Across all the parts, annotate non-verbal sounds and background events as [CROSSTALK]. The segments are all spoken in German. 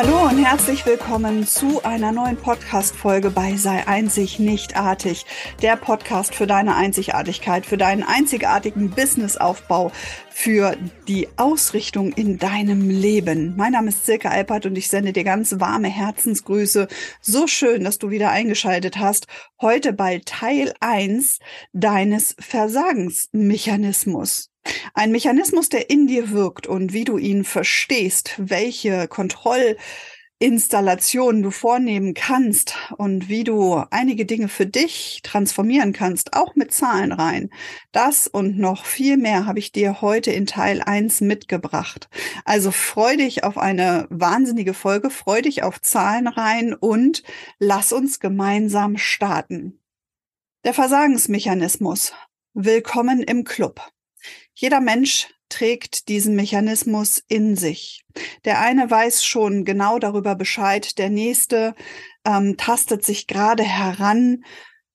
Hallo und herzlich willkommen zu einer neuen Podcast-Folge bei Sei einzig, nicht artig. Der Podcast für deine Einzigartigkeit, für deinen einzigartigen Businessaufbau, für die Ausrichtung in deinem Leben. Mein Name ist Silke Alpert und ich sende dir ganz warme Herzensgrüße. So schön, dass du wieder eingeschaltet hast. Heute bei Teil 1 deines Versagensmechanismus. Ein Mechanismus, der in dir wirkt und wie du ihn verstehst, welche Kontrollinstallationen du vornehmen kannst und wie du einige Dinge für dich transformieren kannst, auch mit Zahlen rein. Das und noch viel mehr habe ich dir heute in Teil 1 mitgebracht. Also freu dich auf eine wahnsinnige Folge, freu dich auf Zahlen rein und lass uns gemeinsam starten. Der Versagensmechanismus. Willkommen im Club. Jeder Mensch trägt diesen Mechanismus in sich. Der eine weiß schon genau darüber Bescheid, der nächste ähm, tastet sich gerade heran.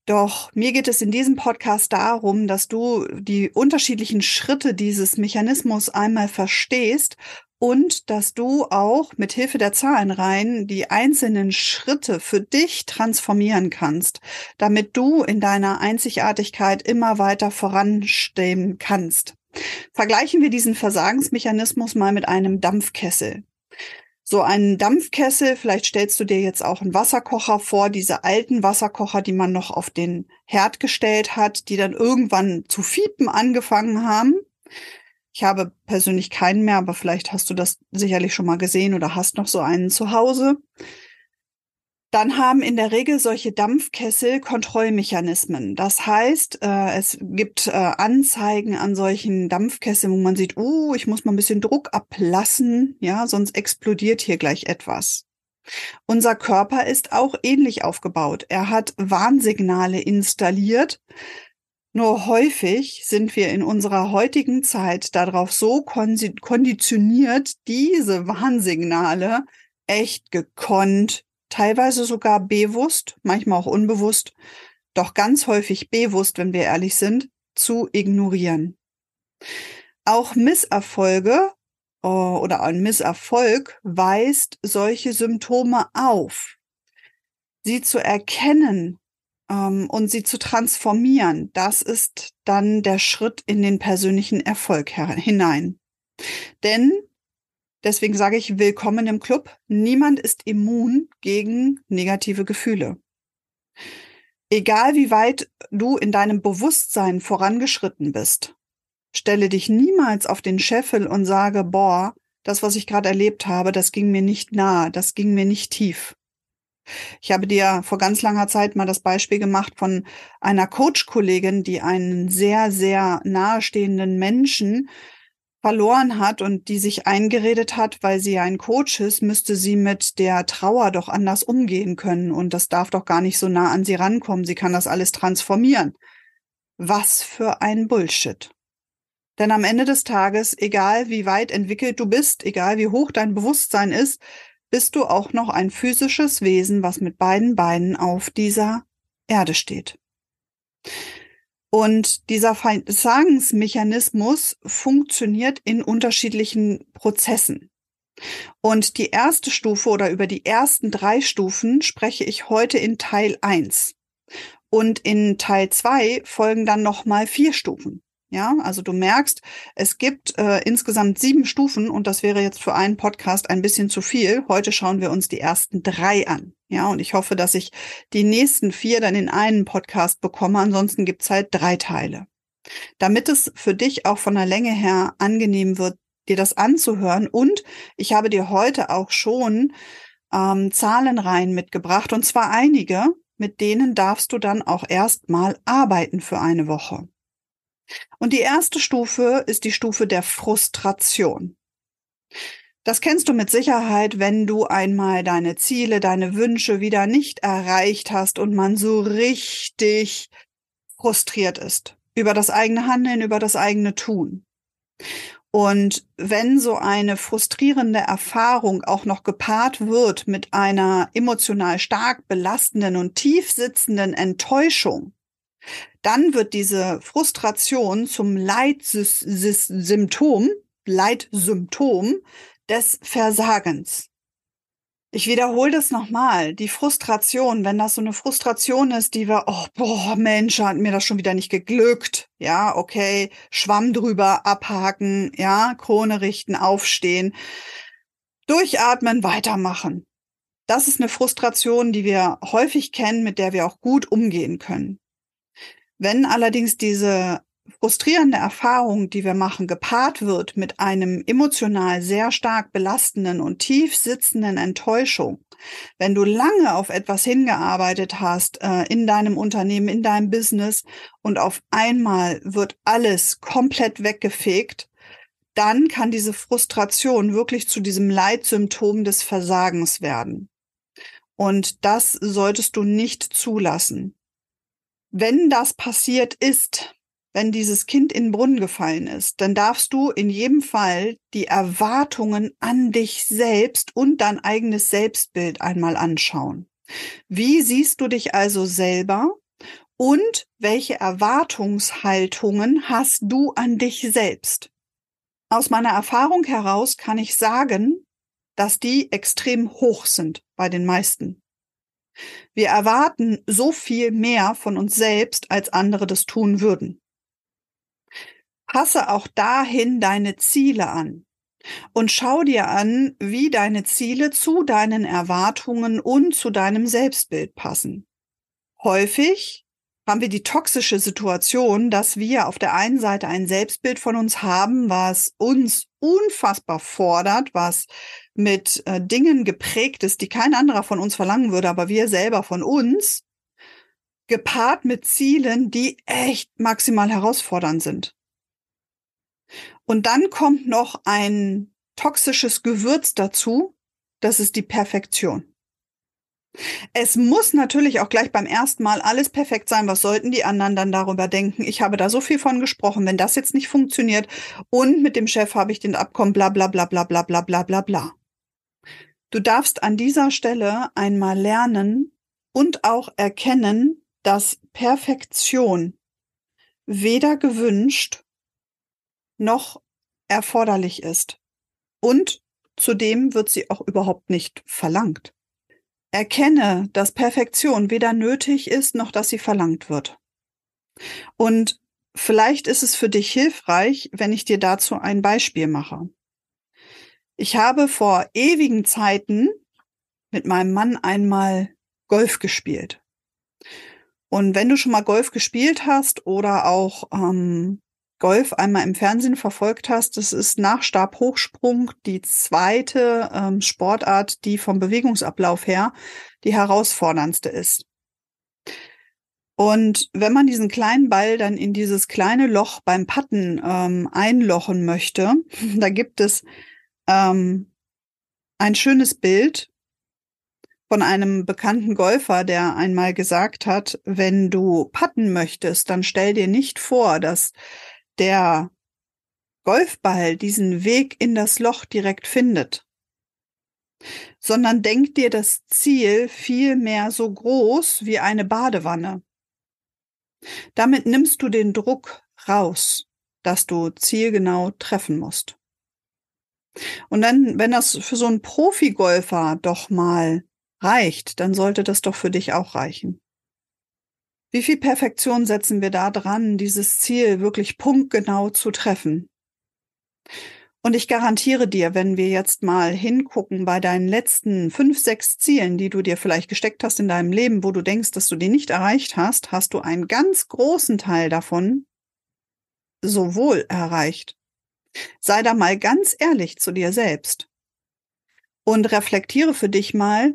Doch mir geht es in diesem Podcast darum, dass du die unterschiedlichen Schritte dieses Mechanismus einmal verstehst und dass du auch mit Hilfe der Zahlenreihen die einzelnen Schritte für dich transformieren kannst, damit du in deiner Einzigartigkeit immer weiter voranstehen kannst. Vergleichen wir diesen Versagensmechanismus mal mit einem Dampfkessel. So einen Dampfkessel, vielleicht stellst du dir jetzt auch einen Wasserkocher vor, diese alten Wasserkocher, die man noch auf den Herd gestellt hat, die dann irgendwann zu fiepen angefangen haben. Ich habe persönlich keinen mehr, aber vielleicht hast du das sicherlich schon mal gesehen oder hast noch so einen zu Hause dann haben in der Regel solche Dampfkessel Kontrollmechanismen. Das heißt, äh, es gibt äh, Anzeigen an solchen Dampfkesseln, wo man sieht, oh, ich muss mal ein bisschen Druck ablassen, ja, sonst explodiert hier gleich etwas. Unser Körper ist auch ähnlich aufgebaut. Er hat Warnsignale installiert. Nur häufig sind wir in unserer heutigen Zeit darauf so konditioniert, diese Warnsignale echt gekonnt teilweise sogar bewusst, manchmal auch unbewusst, doch ganz häufig bewusst, wenn wir ehrlich sind, zu ignorieren. Auch Misserfolge äh, oder ein Misserfolg weist solche Symptome auf. Sie zu erkennen ähm, und sie zu transformieren, das ist dann der Schritt in den persönlichen Erfolg hinein. Denn Deswegen sage ich willkommen im Club. Niemand ist immun gegen negative Gefühle. Egal wie weit du in deinem Bewusstsein vorangeschritten bist, stelle dich niemals auf den Scheffel und sage, boah, das, was ich gerade erlebt habe, das ging mir nicht nahe, das ging mir nicht tief. Ich habe dir vor ganz langer Zeit mal das Beispiel gemacht von einer Coach-Kollegin, die einen sehr, sehr nahestehenden Menschen verloren hat und die sich eingeredet hat, weil sie ein Coach ist, müsste sie mit der Trauer doch anders umgehen können und das darf doch gar nicht so nah an sie rankommen. Sie kann das alles transformieren. Was für ein Bullshit. Denn am Ende des Tages, egal wie weit entwickelt du bist, egal wie hoch dein Bewusstsein ist, bist du auch noch ein physisches Wesen, was mit beiden Beinen auf dieser Erde steht. Und dieser Versagensmechanismus funktioniert in unterschiedlichen Prozessen. Und die erste Stufe oder über die ersten drei Stufen spreche ich heute in Teil 1. Und in Teil 2 folgen dann nochmal vier Stufen. Ja, also du merkst, es gibt äh, insgesamt sieben Stufen und das wäre jetzt für einen Podcast ein bisschen zu viel. Heute schauen wir uns die ersten drei an. Ja, und ich hoffe, dass ich die nächsten vier dann in einen Podcast bekomme. Ansonsten gibt's halt drei Teile. Damit es für dich auch von der Länge her angenehm wird, dir das anzuhören. Und ich habe dir heute auch schon ähm, Zahlenreihen mitgebracht und zwar einige, mit denen darfst du dann auch erstmal arbeiten für eine Woche. Und die erste Stufe ist die Stufe der Frustration. Das kennst du mit Sicherheit, wenn du einmal deine Ziele, deine Wünsche wieder nicht erreicht hast und man so richtig frustriert ist über das eigene Handeln, über das eigene Tun. Und wenn so eine frustrierende Erfahrung auch noch gepaart wird mit einer emotional stark belastenden und tief sitzenden Enttäuschung, dann wird diese Frustration zum Leitsymptom, Leitsymptom des Versagens. Ich wiederhole das nochmal. Die Frustration, wenn das so eine Frustration ist, die wir, oh, boah, Mensch, hat mir das schon wieder nicht geglückt. Ja, okay, Schwamm drüber, abhaken, ja, Krone richten, aufstehen, durchatmen, weitermachen. Das ist eine Frustration, die wir häufig kennen, mit der wir auch gut umgehen können. Wenn allerdings diese frustrierende Erfahrung, die wir machen, gepaart wird mit einem emotional sehr stark belastenden und tief sitzenden Enttäuschung, wenn du lange auf etwas hingearbeitet hast äh, in deinem Unternehmen, in deinem Business und auf einmal wird alles komplett weggefegt, dann kann diese Frustration wirklich zu diesem Leitsymptom des Versagens werden. Und das solltest du nicht zulassen. Wenn das passiert ist, wenn dieses Kind in den Brunnen gefallen ist, dann darfst du in jedem Fall die Erwartungen an dich selbst und dein eigenes Selbstbild einmal anschauen. Wie siehst du dich also selber und welche Erwartungshaltungen hast du an dich selbst? Aus meiner Erfahrung heraus kann ich sagen, dass die extrem hoch sind bei den meisten. Wir erwarten so viel mehr von uns selbst, als andere das tun würden. Passe auch dahin deine Ziele an und schau dir an, wie deine Ziele zu deinen Erwartungen und zu deinem Selbstbild passen. Häufig haben wir die toxische Situation, dass wir auf der einen Seite ein Selbstbild von uns haben, was uns unfassbar fordert, was mit äh, Dingen geprägt ist, die kein anderer von uns verlangen würde, aber wir selber von uns, gepaart mit Zielen, die echt maximal herausfordernd sind. Und dann kommt noch ein toxisches Gewürz dazu, das ist die Perfektion. Es muss natürlich auch gleich beim ersten Mal alles perfekt sein. Was sollten die anderen dann darüber denken? Ich habe da so viel von gesprochen, wenn das jetzt nicht funktioniert und mit dem Chef habe ich den Abkommen, bla bla bla bla bla bla bla bla bla. Du darfst an dieser Stelle einmal lernen und auch erkennen, dass Perfektion weder gewünscht noch erforderlich ist. Und zudem wird sie auch überhaupt nicht verlangt. Erkenne, dass Perfektion weder nötig ist, noch dass sie verlangt wird. Und vielleicht ist es für dich hilfreich, wenn ich dir dazu ein Beispiel mache. Ich habe vor ewigen Zeiten mit meinem Mann einmal Golf gespielt. Und wenn du schon mal Golf gespielt hast oder auch ähm, Golf einmal im Fernsehen verfolgt hast, das ist nach Stabhochsprung die zweite ähm, Sportart, die vom Bewegungsablauf her die herausforderndste ist. Und wenn man diesen kleinen Ball dann in dieses kleine Loch beim Patten ähm, einlochen möchte, [LAUGHS] da gibt es ähm, ein schönes Bild von einem bekannten Golfer, der einmal gesagt hat, wenn du patten möchtest, dann stell dir nicht vor, dass der Golfball diesen Weg in das Loch direkt findet, sondern denk dir das Ziel viel mehr so groß wie eine Badewanne. Damit nimmst du den Druck raus, dass du zielgenau treffen musst. Und dann, wenn das für so einen Profigolfer doch mal reicht, dann sollte das doch für dich auch reichen. Wie viel Perfektion setzen wir da dran, dieses Ziel wirklich punktgenau zu treffen? Und ich garantiere dir, wenn wir jetzt mal hingucken bei deinen letzten fünf, sechs Zielen, die du dir vielleicht gesteckt hast in deinem Leben, wo du denkst, dass du die nicht erreicht hast, hast du einen ganz großen Teil davon sowohl erreicht. Sei da mal ganz ehrlich zu dir selbst und reflektiere für dich mal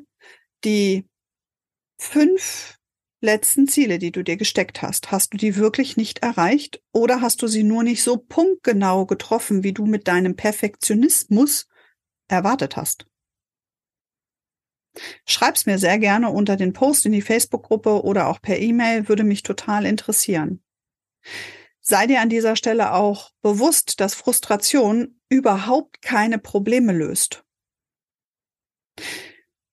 die fünf letzten Ziele, die du dir gesteckt hast, hast du die wirklich nicht erreicht oder hast du sie nur nicht so punktgenau getroffen, wie du mit deinem Perfektionismus erwartet hast? Schreib's mir sehr gerne unter den Post in die Facebook-Gruppe oder auch per E-Mail, würde mich total interessieren. Sei dir an dieser Stelle auch bewusst, dass Frustration überhaupt keine Probleme löst.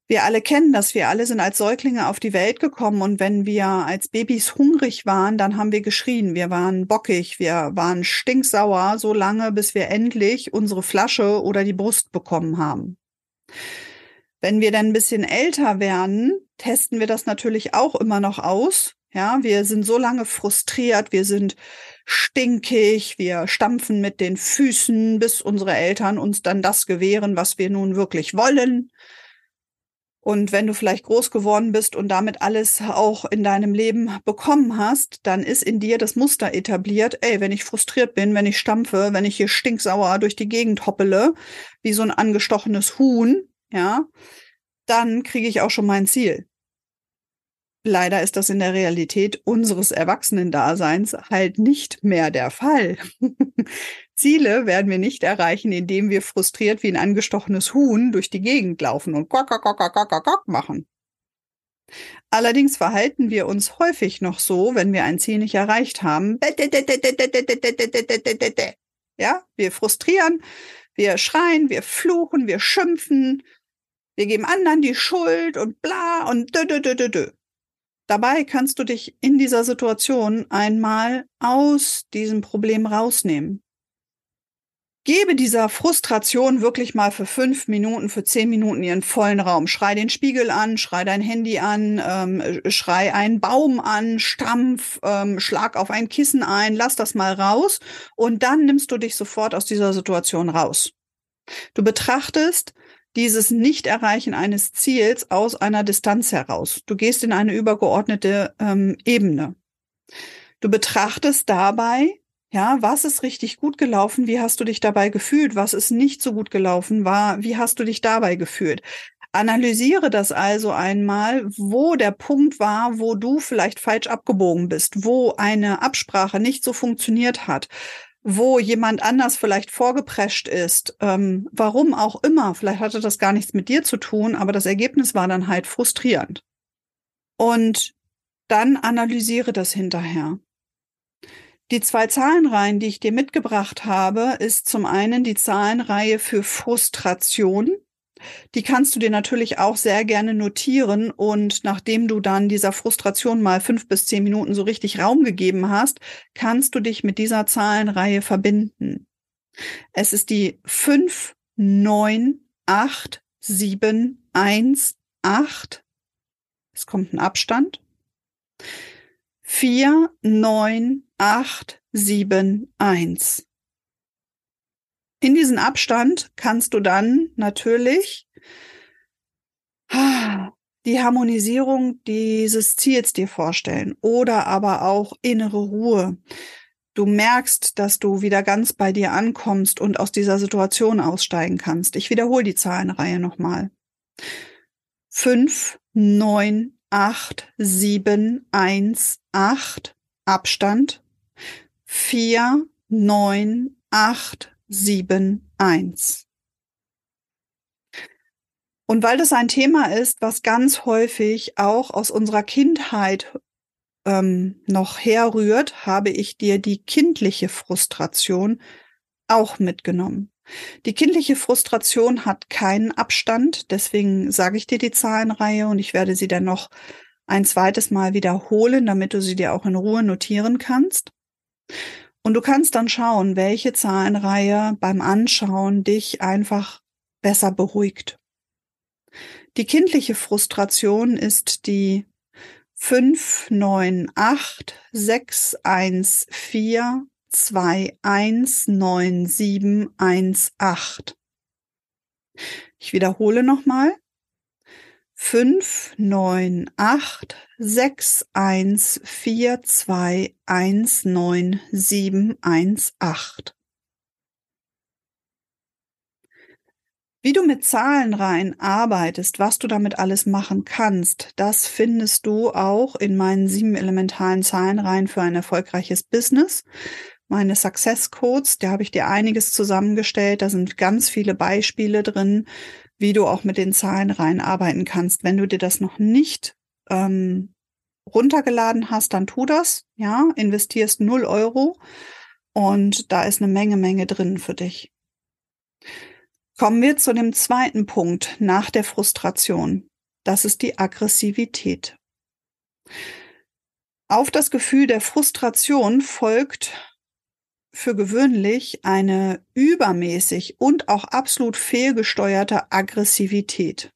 Wir alle kennen das. Wir alle sind als Säuglinge auf die Welt gekommen und wenn wir als Babys hungrig waren, dann haben wir geschrien. Wir waren bockig, wir waren stinksauer, so lange, bis wir endlich unsere Flasche oder die Brust bekommen haben. Wenn wir dann ein bisschen älter werden, testen wir das natürlich auch immer noch aus. Ja, wir sind so lange frustriert, wir sind stinkig, wir stampfen mit den Füßen, bis unsere Eltern uns dann das gewähren, was wir nun wirklich wollen. Und wenn du vielleicht groß geworden bist und damit alles auch in deinem Leben bekommen hast, dann ist in dir das Muster etabliert, ey, wenn ich frustriert bin, wenn ich stampfe, wenn ich hier stinksauer durch die Gegend hoppele, wie so ein angestochenes Huhn, ja, dann kriege ich auch schon mein Ziel. Leider ist das in der Realität unseres Erwachsenendaseins halt nicht mehr der Fall. Ziele werden wir nicht erreichen, indem wir frustriert wie ein angestochenes Huhn durch die Gegend laufen und quack, quack, quack, quack, quack, quack machen. Allerdings verhalten wir uns häufig noch so, wenn wir ein Ziel nicht erreicht haben. Ja, wir frustrieren, wir schreien, wir fluchen, wir schimpfen, wir geben anderen die Schuld und bla und dö, dö, dö, dö, dö. Dabei kannst du dich in dieser Situation einmal aus diesem Problem rausnehmen. Gebe dieser Frustration wirklich mal für fünf Minuten, für zehn Minuten ihren vollen Raum. Schrei den Spiegel an, schrei dein Handy an, ähm, schrei einen Baum an, stampf, ähm, schlag auf ein Kissen ein, lass das mal raus und dann nimmst du dich sofort aus dieser Situation raus. Du betrachtest dieses Nicht-Erreichen eines Ziels aus einer Distanz heraus. Du gehst in eine übergeordnete ähm, Ebene. Du betrachtest dabei, ja, was ist richtig gut gelaufen? Wie hast du dich dabei gefühlt? Was ist nicht so gut gelaufen? War, wie hast du dich dabei gefühlt? Analysiere das also einmal, wo der Punkt war, wo du vielleicht falsch abgebogen bist, wo eine Absprache nicht so funktioniert hat, wo jemand anders vielleicht vorgeprescht ist, ähm, warum auch immer, vielleicht hatte das gar nichts mit dir zu tun, aber das Ergebnis war dann halt frustrierend. Und dann analysiere das hinterher. Die zwei Zahlenreihen, die ich dir mitgebracht habe, ist zum einen die Zahlenreihe für Frustration die kannst du dir natürlich auch sehr gerne notieren und nachdem du dann dieser Frustration mal fünf bis zehn Minuten so richtig Raum gegeben hast, kannst du dich mit dieser Zahlenreihe verbinden. Es ist die fünf neun acht sieben eins acht. Es kommt ein Abstand. vier neun acht sieben eins. In diesen Abstand kannst du dann natürlich die Harmonisierung dieses Ziels dir vorstellen oder aber auch innere Ruhe. Du merkst, dass du wieder ganz bei dir ankommst und aus dieser Situation aussteigen kannst. Ich wiederhole die Zahlenreihe nochmal. Fünf, neun, acht, sieben, eins, acht. Abstand. Vier, neun, acht, sieben, eins. Und weil das ein Thema ist, was ganz häufig auch aus unserer Kindheit ähm, noch herrührt, habe ich dir die kindliche Frustration auch mitgenommen. Die kindliche Frustration hat keinen Abstand, deswegen sage ich dir die Zahlenreihe und ich werde sie dann noch ein zweites Mal wiederholen, damit du sie dir auch in Ruhe notieren kannst. Und du kannst dann schauen, welche Zahlenreihe beim Anschauen dich einfach besser beruhigt. Die kindliche Frustration ist die 5, 9, 8, 6, 1, 4, 2, 1, 9, 7, 1, 8. Ich wiederhole nochmal fünf neun acht sechs eins vier zwei eins neun sieben eins acht. Wie du mit Zahlenreihen arbeitest, was du damit alles machen kannst, das findest du auch in meinen sieben elementaren Zahlenreihen für ein erfolgreiches Business. Meine Success Codes, da habe ich dir einiges zusammengestellt. Da sind ganz viele Beispiele drin, wie du auch mit den Zahlen rein arbeiten kannst. Wenn du dir das noch nicht ähm, runtergeladen hast, dann tu das. Ja, investierst 0 Euro und da ist eine Menge, Menge drin für dich. Kommen wir zu dem zweiten Punkt nach der Frustration. Das ist die Aggressivität. Auf das Gefühl der Frustration folgt für gewöhnlich eine übermäßig und auch absolut fehlgesteuerte Aggressivität.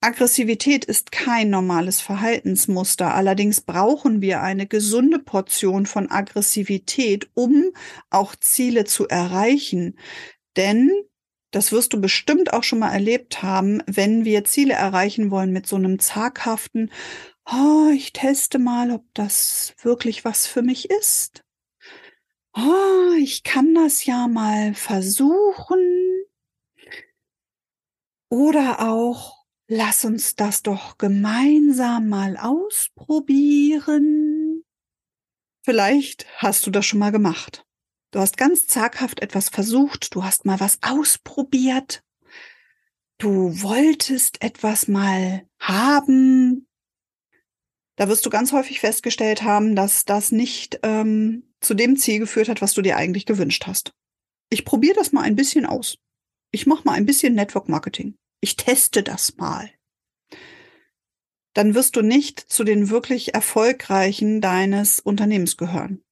Aggressivität ist kein normales Verhaltensmuster, allerdings brauchen wir eine gesunde Portion von Aggressivität, um auch Ziele zu erreichen. Denn, das wirst du bestimmt auch schon mal erlebt haben, wenn wir Ziele erreichen wollen mit so einem zaghaften, oh, ich teste mal, ob das wirklich was für mich ist. Oh, ich kann das ja mal versuchen. Oder auch, lass uns das doch gemeinsam mal ausprobieren. Vielleicht hast du das schon mal gemacht. Du hast ganz zaghaft etwas versucht, du hast mal was ausprobiert. Du wolltest etwas mal haben. Da wirst du ganz häufig festgestellt haben, dass das nicht ähm, zu dem Ziel geführt hat, was du dir eigentlich gewünscht hast. Ich probiere das mal ein bisschen aus. Ich mache mal ein bisschen Network Marketing. Ich teste das mal. Dann wirst du nicht zu den wirklich erfolgreichen deines Unternehmens gehören.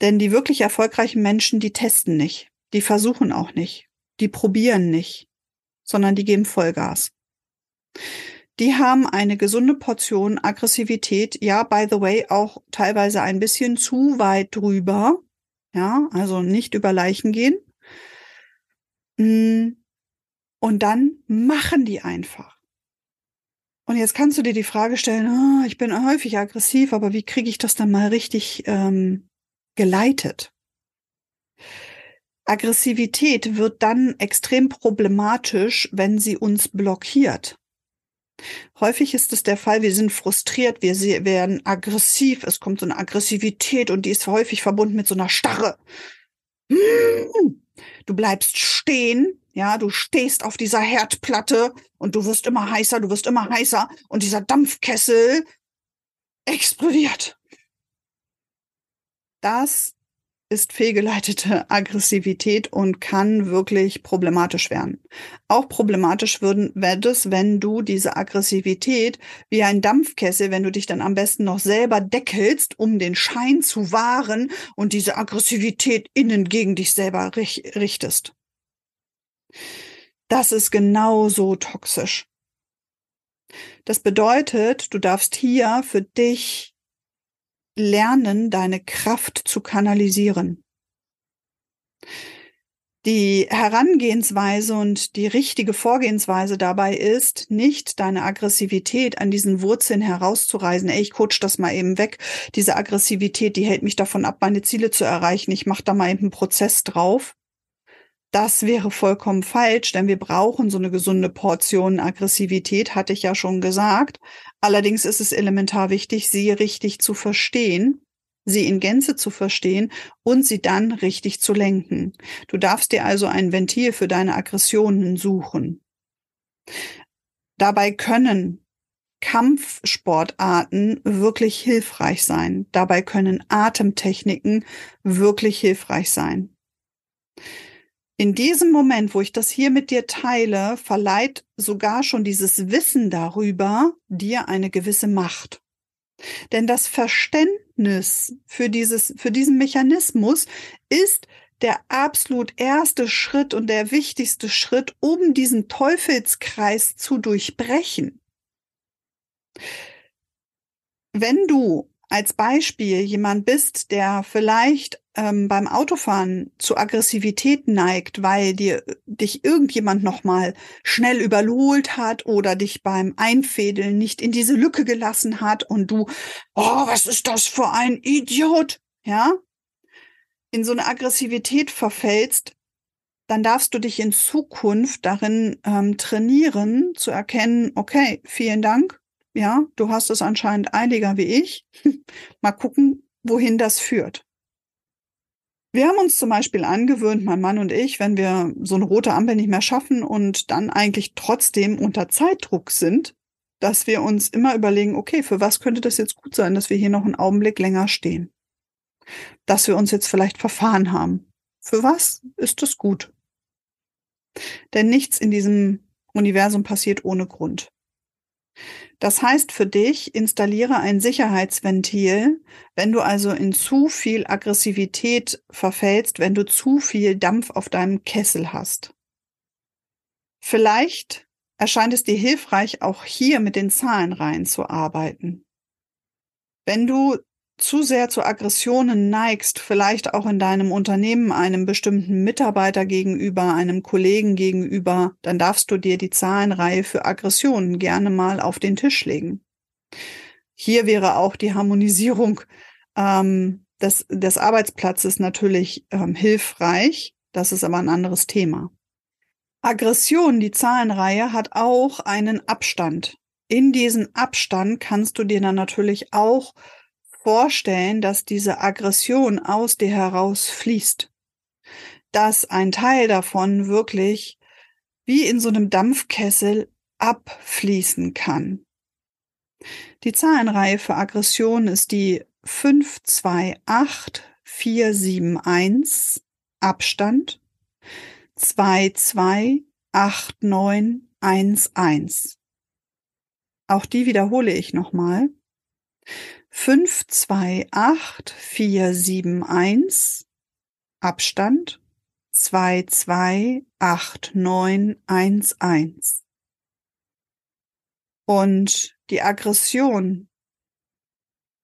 Denn die wirklich erfolgreichen Menschen, die testen nicht, die versuchen auch nicht, die probieren nicht, sondern die geben Vollgas. Die haben eine gesunde Portion Aggressivität, ja, by the way, auch teilweise ein bisschen zu weit drüber, ja, also nicht über Leichen gehen. Mm. Und dann machen die einfach. Und jetzt kannst du dir die Frage stellen, oh, ich bin häufig aggressiv, aber wie kriege ich das dann mal richtig ähm, geleitet. Aggressivität wird dann extrem problematisch, wenn sie uns blockiert. Häufig ist es der Fall, wir sind frustriert, wir werden aggressiv, es kommt so eine Aggressivität und die ist häufig verbunden mit so einer Starre. Du bleibst stehen, ja, du stehst auf dieser Herdplatte und du wirst immer heißer, du wirst immer heißer und dieser Dampfkessel explodiert. Das ist fehlgeleitete Aggressivität und kann wirklich problematisch werden. Auch problematisch würden, wird es, wenn du diese Aggressivität wie ein Dampfkessel, wenn du dich dann am besten noch selber deckelst, um den Schein zu wahren und diese Aggressivität innen gegen dich selber richtest. Das ist genauso toxisch. Das bedeutet, du darfst hier für dich lernen, deine Kraft zu kanalisieren. Die Herangehensweise und die richtige Vorgehensweise dabei ist, nicht deine Aggressivität an diesen Wurzeln herauszureisen. Ey, ich coach das mal eben weg. Diese Aggressivität, die hält mich davon ab, meine Ziele zu erreichen. Ich mache da mal eben einen Prozess drauf. Das wäre vollkommen falsch, denn wir brauchen so eine gesunde Portion Aggressivität, hatte ich ja schon gesagt. Allerdings ist es elementar wichtig, sie richtig zu verstehen, sie in Gänze zu verstehen und sie dann richtig zu lenken. Du darfst dir also ein Ventil für deine Aggressionen suchen. Dabei können Kampfsportarten wirklich hilfreich sein. Dabei können Atemtechniken wirklich hilfreich sein in diesem Moment, wo ich das hier mit dir teile, verleiht sogar schon dieses Wissen darüber dir eine gewisse Macht. Denn das Verständnis für dieses, für diesen Mechanismus ist der absolut erste Schritt und der wichtigste Schritt, um diesen Teufelskreis zu durchbrechen. Wenn du als Beispiel jemand bist, der vielleicht ähm, beim Autofahren zu Aggressivität neigt, weil dir dich irgendjemand noch mal schnell überholt hat oder dich beim Einfädeln nicht in diese Lücke gelassen hat und du, oh, was ist das für ein Idiot, ja, in so eine Aggressivität verfällst, dann darfst du dich in Zukunft darin ähm, trainieren, zu erkennen, okay, vielen Dank, ja, du hast es anscheinend einiger wie ich. [LAUGHS] Mal gucken, wohin das führt. Wir haben uns zum Beispiel angewöhnt, mein Mann und ich, wenn wir so eine rote Ampel nicht mehr schaffen und dann eigentlich trotzdem unter Zeitdruck sind, dass wir uns immer überlegen, okay, für was könnte das jetzt gut sein, dass wir hier noch einen Augenblick länger stehen? Dass wir uns jetzt vielleicht verfahren haben. Für was ist das gut? Denn nichts in diesem Universum passiert ohne Grund. Das heißt für dich, installiere ein Sicherheitsventil, wenn du also in zu viel Aggressivität verfällst, wenn du zu viel Dampf auf deinem Kessel hast. Vielleicht erscheint es dir hilfreich, auch hier mit den Zahlenreihen zu arbeiten. Wenn du zu sehr zu Aggressionen neigst, vielleicht auch in deinem Unternehmen einem bestimmten Mitarbeiter gegenüber, einem Kollegen gegenüber, dann darfst du dir die Zahlenreihe für Aggressionen gerne mal auf den Tisch legen. Hier wäre auch die Harmonisierung ähm, des, des Arbeitsplatzes natürlich ähm, hilfreich. Das ist aber ein anderes Thema. Aggression, die Zahlenreihe, hat auch einen Abstand. In diesen Abstand kannst du dir dann natürlich auch vorstellen, dass diese Aggression aus dir heraus fließt. Dass ein Teil davon wirklich wie in so einem Dampfkessel abfließen kann. Die Zahlenreihe für Aggression ist die 528471 Abstand 228911. Auch die wiederhole ich nochmal. 528471 Abstand 228911. Und die Aggression,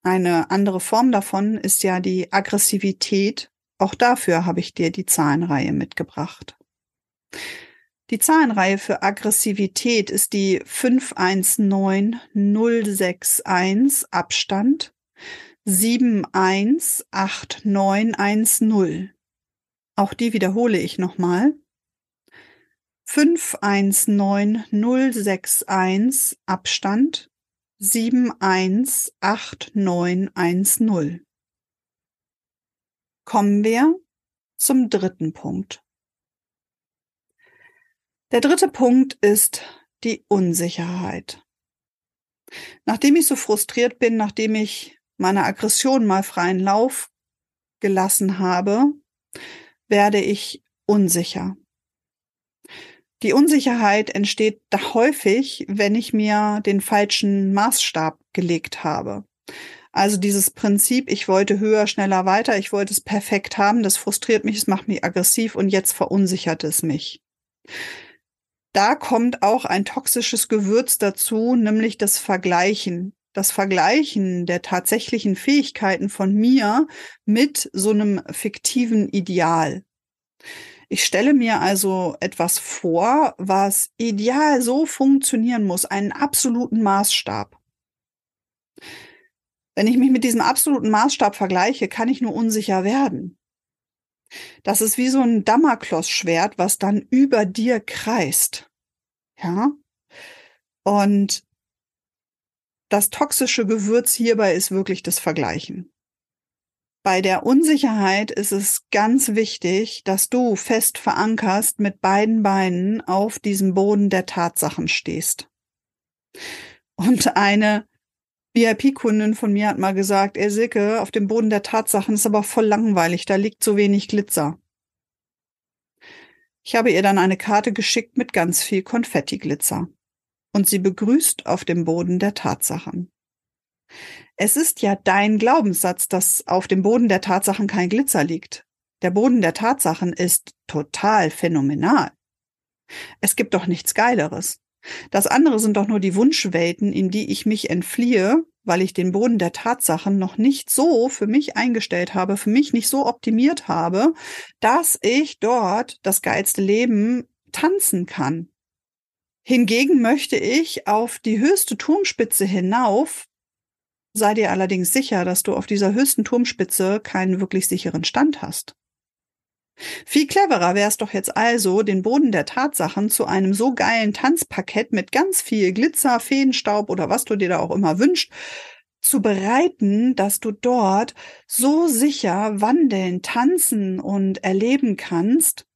eine andere Form davon ist ja die Aggressivität. Auch dafür habe ich dir die Zahlenreihe mitgebracht. Die Zahlenreihe für Aggressivität ist die 519061 Abstand 718910. Auch die wiederhole ich nochmal. 519061 Abstand 718910. Kommen wir zum dritten Punkt. Der dritte Punkt ist die Unsicherheit. Nachdem ich so frustriert bin, nachdem ich meine Aggression mal freien Lauf gelassen habe, werde ich unsicher. Die Unsicherheit entsteht da häufig, wenn ich mir den falschen Maßstab gelegt habe. Also dieses Prinzip, ich wollte höher, schneller, weiter, ich wollte es perfekt haben, das frustriert mich, es macht mich aggressiv und jetzt verunsichert es mich da kommt auch ein toxisches Gewürz dazu, nämlich das Vergleichen. Das Vergleichen der tatsächlichen Fähigkeiten von mir mit so einem fiktiven Ideal. Ich stelle mir also etwas vor, was ideal so funktionieren muss, einen absoluten Maßstab. Wenn ich mich mit diesem absoluten Maßstab vergleiche, kann ich nur unsicher werden. Das ist wie so ein Damoklesschwert, was dann über dir kreist. Ja. Und das toxische Gewürz hierbei ist wirklich das Vergleichen. Bei der Unsicherheit ist es ganz wichtig, dass du fest verankerst mit beiden Beinen auf diesem Boden der Tatsachen stehst. Und eine VIP-Kundin von mir hat mal gesagt, er Silke, auf dem Boden der Tatsachen ist aber voll langweilig, da liegt so wenig Glitzer. Ich habe ihr dann eine Karte geschickt mit ganz viel Konfetti-Glitzer. Und sie begrüßt auf dem Boden der Tatsachen. Es ist ja dein Glaubenssatz, dass auf dem Boden der Tatsachen kein Glitzer liegt. Der Boden der Tatsachen ist total phänomenal. Es gibt doch nichts Geileres. Das andere sind doch nur die Wunschwelten, in die ich mich entfliehe, weil ich den Boden der Tatsachen noch nicht so für mich eingestellt habe, für mich nicht so optimiert habe, dass ich dort das geilste Leben tanzen kann. Hingegen möchte ich auf die höchste Turmspitze hinauf, sei dir allerdings sicher, dass du auf dieser höchsten Turmspitze keinen wirklich sicheren Stand hast. Viel cleverer wäre es doch jetzt also, den Boden der Tatsachen zu einem so geilen Tanzparkett mit ganz viel Glitzer, Feenstaub oder was du dir da auch immer wünschst, zu bereiten, dass du dort so sicher wandeln, tanzen und erleben kannst,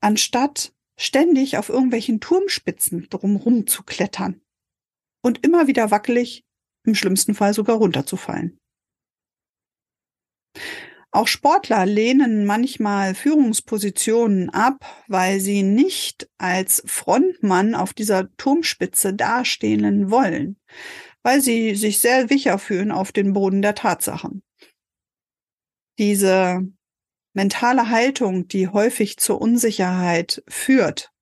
anstatt ständig auf irgendwelchen Turmspitzen drumrum zu klettern und immer wieder wackelig, im schlimmsten Fall sogar runterzufallen. Auch Sportler lehnen manchmal Führungspositionen ab, weil sie nicht als Frontmann auf dieser Turmspitze dastehen wollen, weil sie sich sehr sicher fühlen auf den Boden der Tatsachen. Diese mentale Haltung, die häufig zur Unsicherheit führt,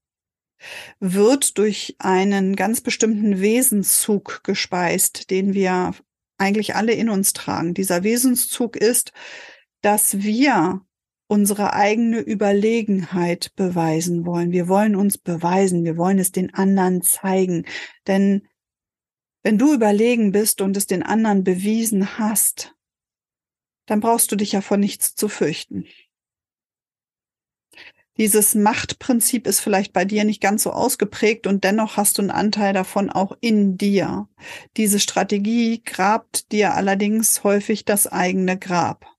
wird durch einen ganz bestimmten Wesenszug gespeist, den wir eigentlich alle in uns tragen. Dieser Wesenszug ist, dass wir unsere eigene Überlegenheit beweisen wollen. Wir wollen uns beweisen, wir wollen es den anderen zeigen. Denn wenn du überlegen bist und es den anderen bewiesen hast, dann brauchst du dich ja vor nichts zu fürchten. Dieses Machtprinzip ist vielleicht bei dir nicht ganz so ausgeprägt und dennoch hast du einen Anteil davon auch in dir. Diese Strategie grabt dir allerdings häufig das eigene Grab.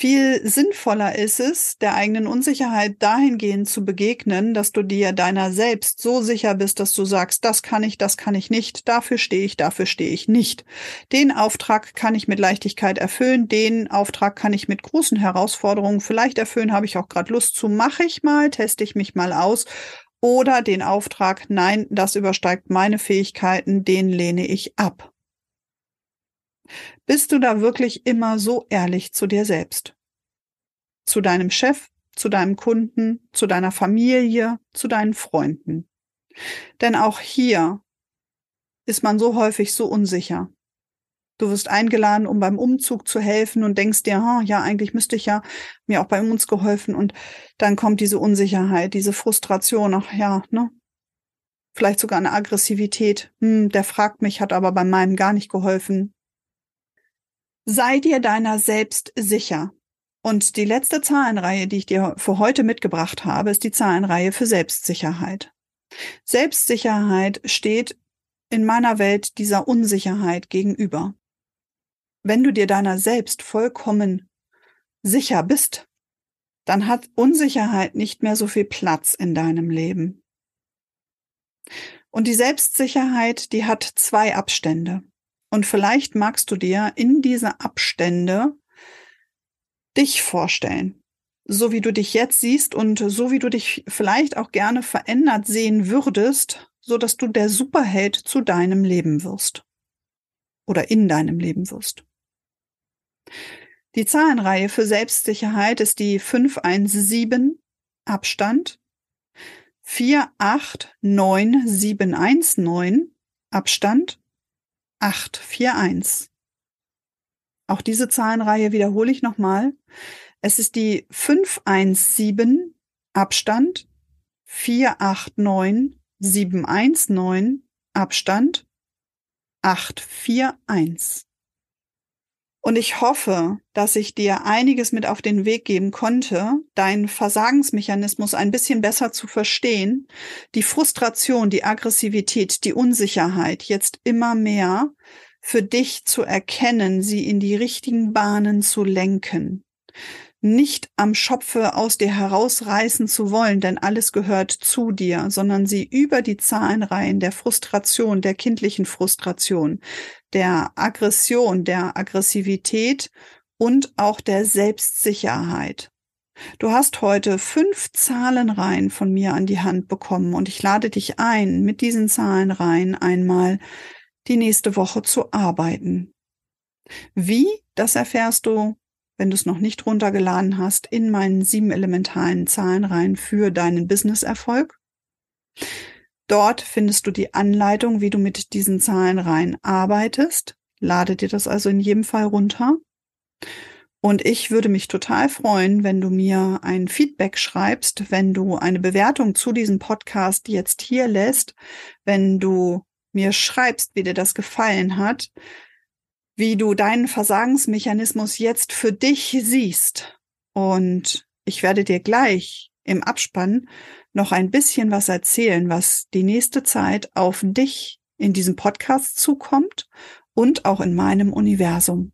Viel sinnvoller ist es, der eigenen Unsicherheit dahingehend zu begegnen, dass du dir deiner selbst so sicher bist, dass du sagst, das kann ich, das kann ich nicht, dafür stehe ich, dafür stehe ich nicht. Den Auftrag kann ich mit Leichtigkeit erfüllen, den Auftrag kann ich mit großen Herausforderungen vielleicht erfüllen, habe ich auch gerade Lust zu, mache ich mal, teste ich mich mal aus. Oder den Auftrag, nein, das übersteigt meine Fähigkeiten, den lehne ich ab. Bist du da wirklich immer so ehrlich zu dir selbst? Zu deinem Chef, zu deinem Kunden, zu deiner Familie, zu deinen Freunden? Denn auch hier ist man so häufig so unsicher. Du wirst eingeladen, um beim Umzug zu helfen und denkst dir, oh, ja, eigentlich müsste ich ja mir auch bei uns geholfen und dann kommt diese Unsicherheit, diese Frustration, ach ja, ne? Vielleicht sogar eine Aggressivität. Hm, der fragt mich, hat aber bei meinem gar nicht geholfen. Sei dir deiner selbst sicher. Und die letzte Zahlenreihe, die ich dir für heute mitgebracht habe, ist die Zahlenreihe für Selbstsicherheit. Selbstsicherheit steht in meiner Welt dieser Unsicherheit gegenüber. Wenn du dir deiner selbst vollkommen sicher bist, dann hat Unsicherheit nicht mehr so viel Platz in deinem Leben. Und die Selbstsicherheit, die hat zwei Abstände. Und vielleicht magst du dir in diese Abstände dich vorstellen. So wie du dich jetzt siehst und so wie du dich vielleicht auch gerne verändert sehen würdest, so dass du der Superheld zu deinem Leben wirst. Oder in deinem Leben wirst. Die Zahlenreihe für Selbstsicherheit ist die 517 Abstand 489719 Abstand 841. Auch diese Zahlenreihe wiederhole ich nochmal. Es ist die 517 Abstand 489 719 Abstand 841. Und ich hoffe, dass ich dir einiges mit auf den Weg geben konnte, deinen Versagensmechanismus ein bisschen besser zu verstehen, die Frustration, die Aggressivität, die Unsicherheit jetzt immer mehr für dich zu erkennen, sie in die richtigen Bahnen zu lenken nicht am Schopfe aus dir herausreißen zu wollen, denn alles gehört zu dir, sondern sie über die Zahlenreihen der Frustration, der kindlichen Frustration, der Aggression, der Aggressivität und auch der Selbstsicherheit. Du hast heute fünf Zahlenreihen von mir an die Hand bekommen und ich lade dich ein, mit diesen Zahlenreihen einmal die nächste Woche zu arbeiten. Wie, das erfährst du wenn du es noch nicht runtergeladen hast, in meinen sieben elementalen Zahlenreihen für deinen Business-Erfolg. Dort findest du die Anleitung, wie du mit diesen Zahlenreihen arbeitest. Lade dir das also in jedem Fall runter. Und ich würde mich total freuen, wenn du mir ein Feedback schreibst, wenn du eine Bewertung zu diesem Podcast jetzt hier lässt, wenn du mir schreibst, wie dir das gefallen hat, wie du deinen Versagensmechanismus jetzt für dich siehst. Und ich werde dir gleich im Abspann noch ein bisschen was erzählen, was die nächste Zeit auf dich in diesem Podcast zukommt und auch in meinem Universum.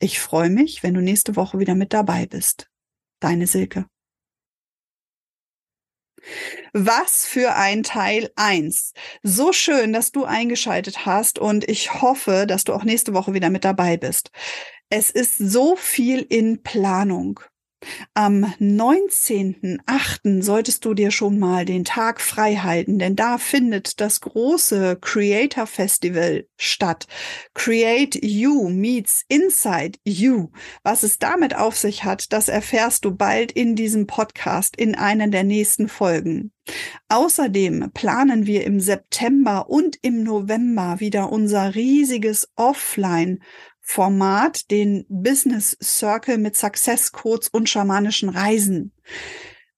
Ich freue mich, wenn du nächste Woche wieder mit dabei bist. Deine Silke. Was für ein Teil eins. So schön, dass du eingeschaltet hast und ich hoffe, dass du auch nächste Woche wieder mit dabei bist. Es ist so viel in Planung. Am 19.8. solltest du dir schon mal den Tag frei halten, denn da findet das große Creator Festival statt. Create You meets Inside You. Was es damit auf sich hat, das erfährst du bald in diesem Podcast in einer der nächsten Folgen. Außerdem planen wir im September und im November wieder unser riesiges Offline Format, den Business Circle mit Success Codes und schamanischen Reisen.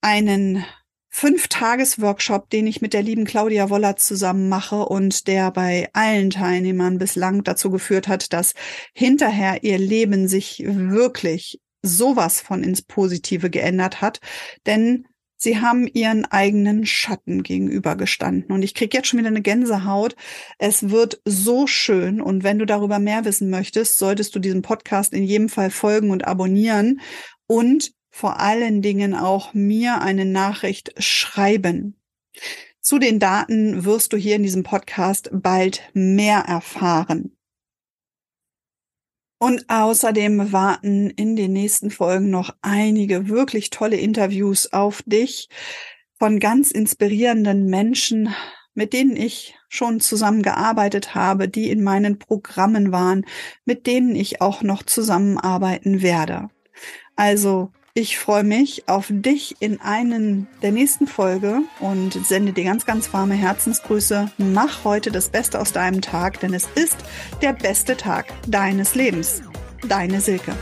Einen Fünf-Tages-Workshop, den ich mit der lieben Claudia Wollert zusammen mache und der bei allen Teilnehmern bislang dazu geführt hat, dass hinterher ihr Leben sich wirklich sowas von ins Positive geändert hat. Denn Sie haben ihren eigenen Schatten gegenübergestanden. Und ich kriege jetzt schon wieder eine Gänsehaut. Es wird so schön. Und wenn du darüber mehr wissen möchtest, solltest du diesem Podcast in jedem Fall folgen und abonnieren und vor allen Dingen auch mir eine Nachricht schreiben. Zu den Daten wirst du hier in diesem Podcast bald mehr erfahren. Und außerdem warten in den nächsten Folgen noch einige wirklich tolle Interviews auf dich von ganz inspirierenden Menschen, mit denen ich schon zusammengearbeitet habe, die in meinen Programmen waren, mit denen ich auch noch zusammenarbeiten werde. Also ich freue mich auf dich in einen der nächsten Folge und sende dir ganz, ganz warme Herzensgrüße. Mach heute das Beste aus deinem Tag, denn es ist der beste Tag deines Lebens. Deine Silke.